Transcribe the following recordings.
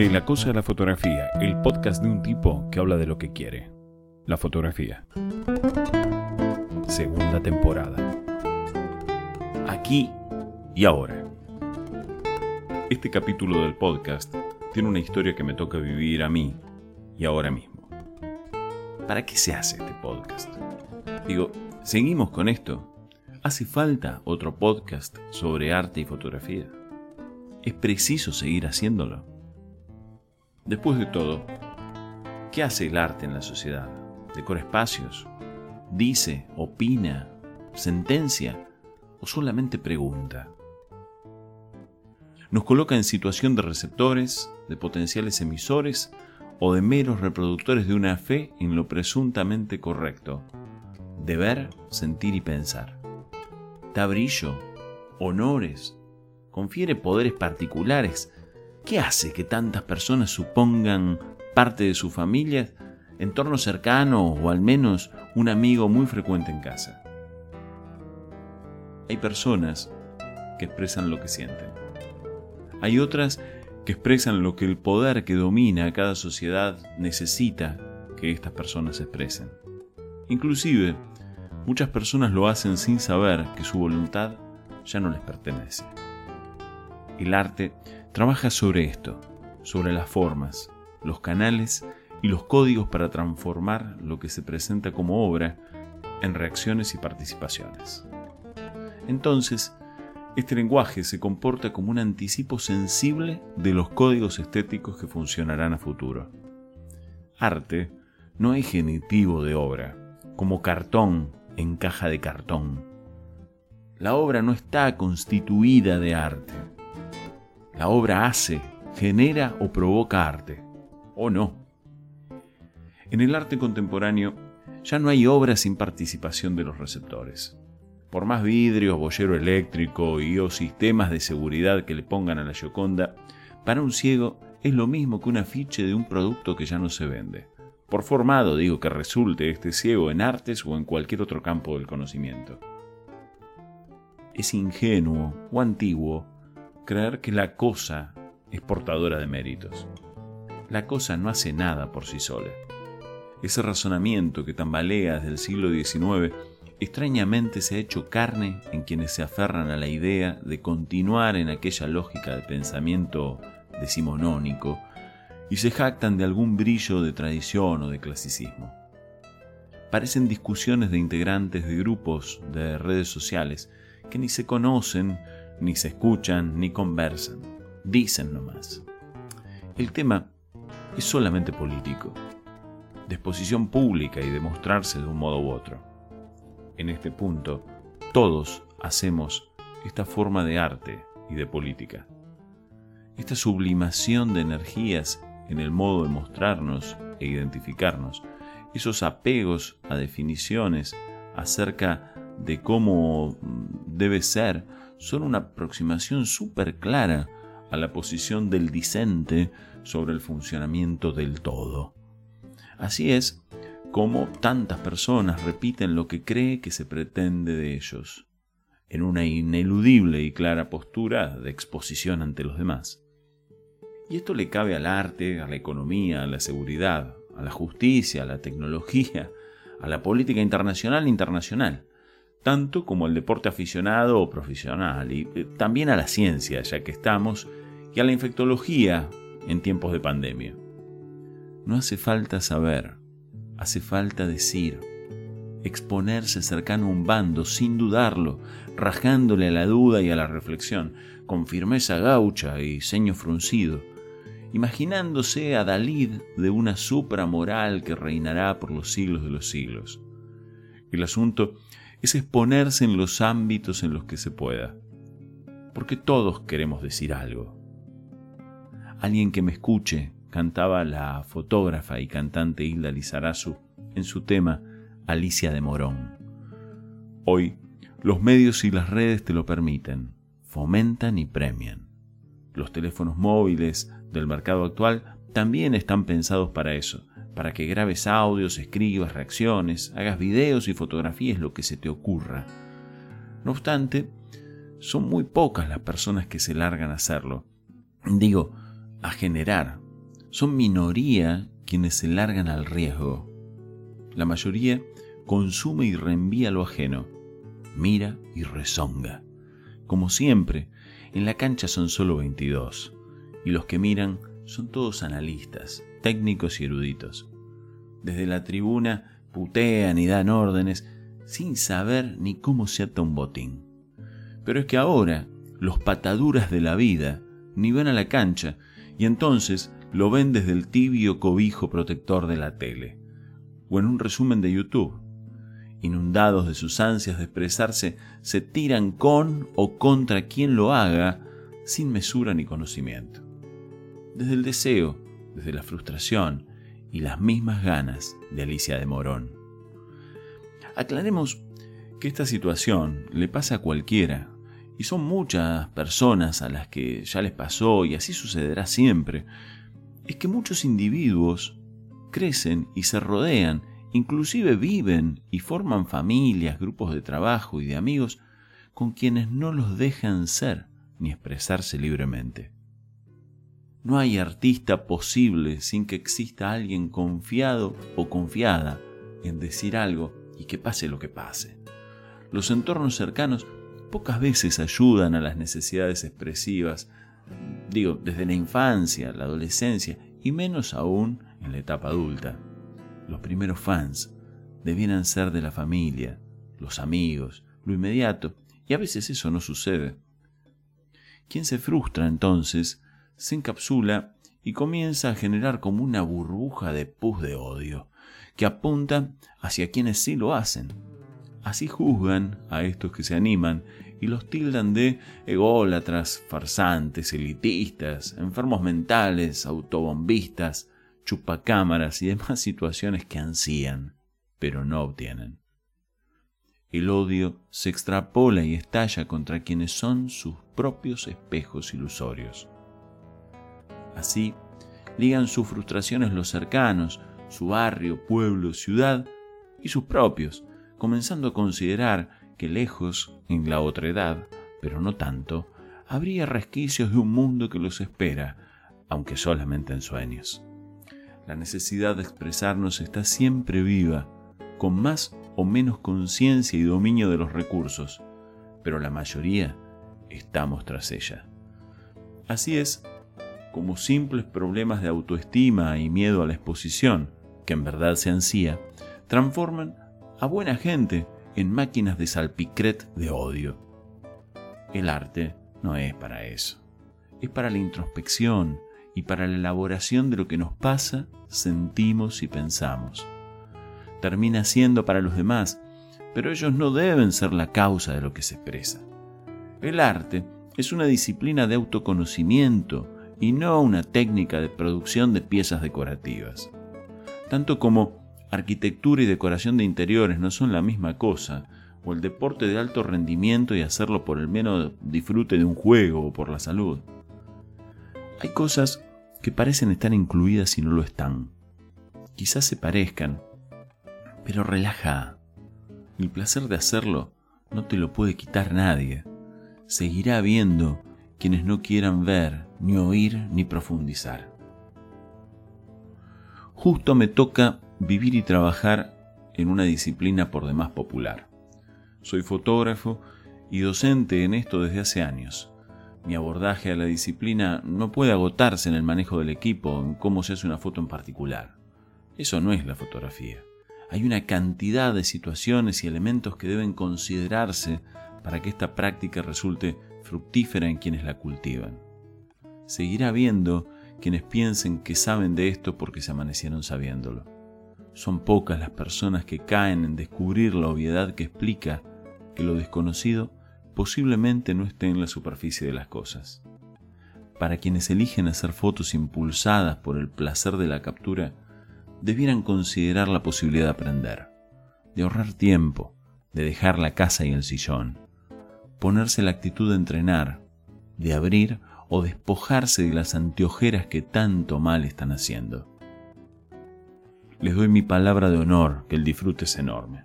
De la cosa de la fotografía, el podcast de un tipo que habla de lo que quiere. La fotografía. Segunda temporada. Aquí y ahora. Este capítulo del podcast tiene una historia que me toca vivir a mí y ahora mismo. ¿Para qué se hace este podcast? Digo, ¿seguimos con esto? ¿Hace falta otro podcast sobre arte y fotografía? ¿Es preciso seguir haciéndolo? Después de todo, ¿qué hace el arte en la sociedad? ¿Decora espacios? ¿Dice, opina, sentencia o solamente pregunta? Nos coloca en situación de receptores, de potenciales emisores o de meros reproductores de una fe en lo presuntamente correcto, de ver, sentir y pensar. Da brillo, honores, confiere poderes particulares ¿Qué hace que tantas personas supongan parte de su familia, entorno cercano o al menos un amigo muy frecuente en casa? Hay personas que expresan lo que sienten. Hay otras que expresan lo que el poder que domina a cada sociedad necesita que estas personas expresen. Inclusive, muchas personas lo hacen sin saber que su voluntad ya no les pertenece. El arte trabaja sobre esto, sobre las formas, los canales y los códigos para transformar lo que se presenta como obra en reacciones y participaciones. Entonces, este lenguaje se comporta como un anticipo sensible de los códigos estéticos que funcionarán a futuro. Arte no es genitivo de obra, como cartón en caja de cartón. La obra no está constituida de arte, la obra hace, genera o provoca arte, o no. En el arte contemporáneo ya no hay obra sin participación de los receptores. Por más vidrio, bollero eléctrico y o sistemas de seguridad que le pongan a la Gioconda, para un ciego es lo mismo que un afiche de un producto que ya no se vende. Por formado digo que resulte este ciego en artes o en cualquier otro campo del conocimiento. Es ingenuo o antiguo creer que la cosa es portadora de méritos. La cosa no hace nada por sí sola. Ese razonamiento que tambalea desde el siglo XIX extrañamente se ha hecho carne en quienes se aferran a la idea de continuar en aquella lógica de pensamiento decimonónico y se jactan de algún brillo de tradición o de clasicismo. Parecen discusiones de integrantes de grupos de redes sociales que ni se conocen ni se escuchan, ni conversan, dicen nomás. El tema es solamente político, de exposición pública y demostrarse de un modo u otro. En este punto, todos hacemos esta forma de arte y de política. Esta sublimación de energías en el modo de mostrarnos e identificarnos, esos apegos a definiciones acerca de cómo debe ser son una aproximación súper clara a la posición del disente sobre el funcionamiento del todo. Así es como tantas personas repiten lo que cree que se pretende de ellos, en una ineludible y clara postura de exposición ante los demás. Y esto le cabe al arte, a la economía, a la seguridad, a la justicia, a la tecnología, a la política internacional internacional tanto como al deporte aficionado o profesional, y eh, también a la ciencia, ya que estamos, y a la infectología en tiempos de pandemia. No hace falta saber, hace falta decir, exponerse cercano a un bando sin dudarlo, rajándole a la duda y a la reflexión, con firmeza gaucha y ceño fruncido, imaginándose a Dalid de una supramoral que reinará por los siglos de los siglos. El asunto es exponerse en los ámbitos en los que se pueda. Porque todos queremos decir algo. Alguien que me escuche, cantaba la fotógrafa y cantante Hilda Lizarazu en su tema Alicia de Morón. Hoy, los medios y las redes te lo permiten, fomentan y premian. Los teléfonos móviles del mercado actual también están pensados para eso, para que grabes audios, escribas reacciones, hagas videos y fotografías lo que se te ocurra. No obstante, son muy pocas las personas que se largan a hacerlo. Digo, a generar Son minoría quienes se largan al riesgo. La mayoría consume y reenvía lo ajeno, mira y rezonga. Como siempre, en la cancha son solo 22, y los que miran son todos analistas, técnicos y eruditos. Desde la tribuna putean y dan órdenes sin saber ni cómo se ata un botín. Pero es que ahora los pataduras de la vida ni van a la cancha y entonces lo ven desde el tibio cobijo protector de la tele o en un resumen de YouTube. Inundados de sus ansias de expresarse, se tiran con o contra quien lo haga sin mesura ni conocimiento. Desde el deseo, desde la frustración y las mismas ganas de Alicia de Morón. Aclaremos que esta situación le pasa a cualquiera, y son muchas personas a las que ya les pasó y así sucederá siempre, es que muchos individuos crecen y se rodean, inclusive viven y forman familias, grupos de trabajo y de amigos con quienes no los dejan ser ni expresarse libremente. No hay artista posible sin que exista alguien confiado o confiada en decir algo y que pase lo que pase. Los entornos cercanos pocas veces ayudan a las necesidades expresivas, digo, desde la infancia, la adolescencia y menos aún en la etapa adulta. Los primeros fans debieran ser de la familia, los amigos, lo inmediato, y a veces eso no sucede. Quien se frustra entonces se encapsula y comienza a generar como una burbuja de pus de odio, que apunta hacia quienes sí lo hacen. Así juzgan a estos que se animan y los tildan de ególatras, farsantes, elitistas, enfermos mentales, autobombistas, chupacámaras y demás situaciones que ansían, pero no obtienen. El odio se extrapola y estalla contra quienes son sus propios espejos ilusorios. Así, ligan sus frustraciones los cercanos, su barrio, pueblo, ciudad y sus propios, comenzando a considerar que lejos, en la otra edad, pero no tanto, habría resquicios de un mundo que los espera, aunque solamente en sueños. La necesidad de expresarnos está siempre viva, con más o menos conciencia y dominio de los recursos, pero la mayoría estamos tras ella. Así es como simples problemas de autoestima y miedo a la exposición, que en verdad se ansía, transforman a buena gente en máquinas de salpicret de odio. El arte no es para eso, es para la introspección y para la elaboración de lo que nos pasa, sentimos y pensamos. Termina siendo para los demás, pero ellos no deben ser la causa de lo que se expresa. El arte es una disciplina de autoconocimiento y no una técnica de producción de piezas decorativas. Tanto como arquitectura y decoración de interiores no son la misma cosa, o el deporte de alto rendimiento y hacerlo por el menos disfrute de un juego o por la salud. Hay cosas que parecen estar incluidas y no lo están. Quizás se parezcan, pero relaja. El placer de hacerlo no te lo puede quitar nadie. Seguirá habiendo quienes no quieran ver, ni oír, ni profundizar. Justo me toca vivir y trabajar en una disciplina por demás popular. Soy fotógrafo y docente en esto desde hace años. Mi abordaje a la disciplina no puede agotarse en el manejo del equipo, en cómo se hace una foto en particular. Eso no es la fotografía. Hay una cantidad de situaciones y elementos que deben considerarse para que esta práctica resulte fructífera en quienes la cultivan. Seguirá habiendo quienes piensen que saben de esto porque se amanecieron sabiéndolo. Son pocas las personas que caen en descubrir la obviedad que explica que lo desconocido posiblemente no esté en la superficie de las cosas. Para quienes eligen hacer fotos impulsadas por el placer de la captura, debieran considerar la posibilidad de aprender, de ahorrar tiempo, de dejar la casa y el sillón, ponerse la actitud de entrenar, de abrir o despojarse de las anteojeras que tanto mal están haciendo. Les doy mi palabra de honor que el disfrute es enorme.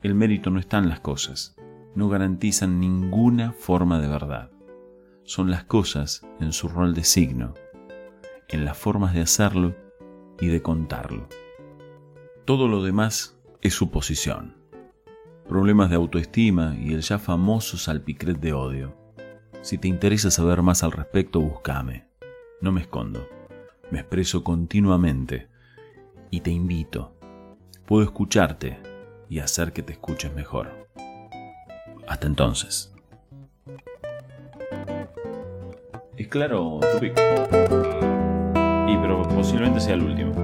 El mérito no está en las cosas, no garantizan ninguna forma de verdad. Son las cosas en su rol de signo. en las formas de hacerlo y de contarlo. Todo lo demás es suposición. Problemas de autoestima y el ya famoso salpicret de odio. Si te interesa saber más al respecto, búscame. No me escondo. Me expreso continuamente y te invito. Puedo escucharte y hacer que te escuches mejor. Hasta entonces. Es claro, Tupic. Y pero posiblemente sea el último.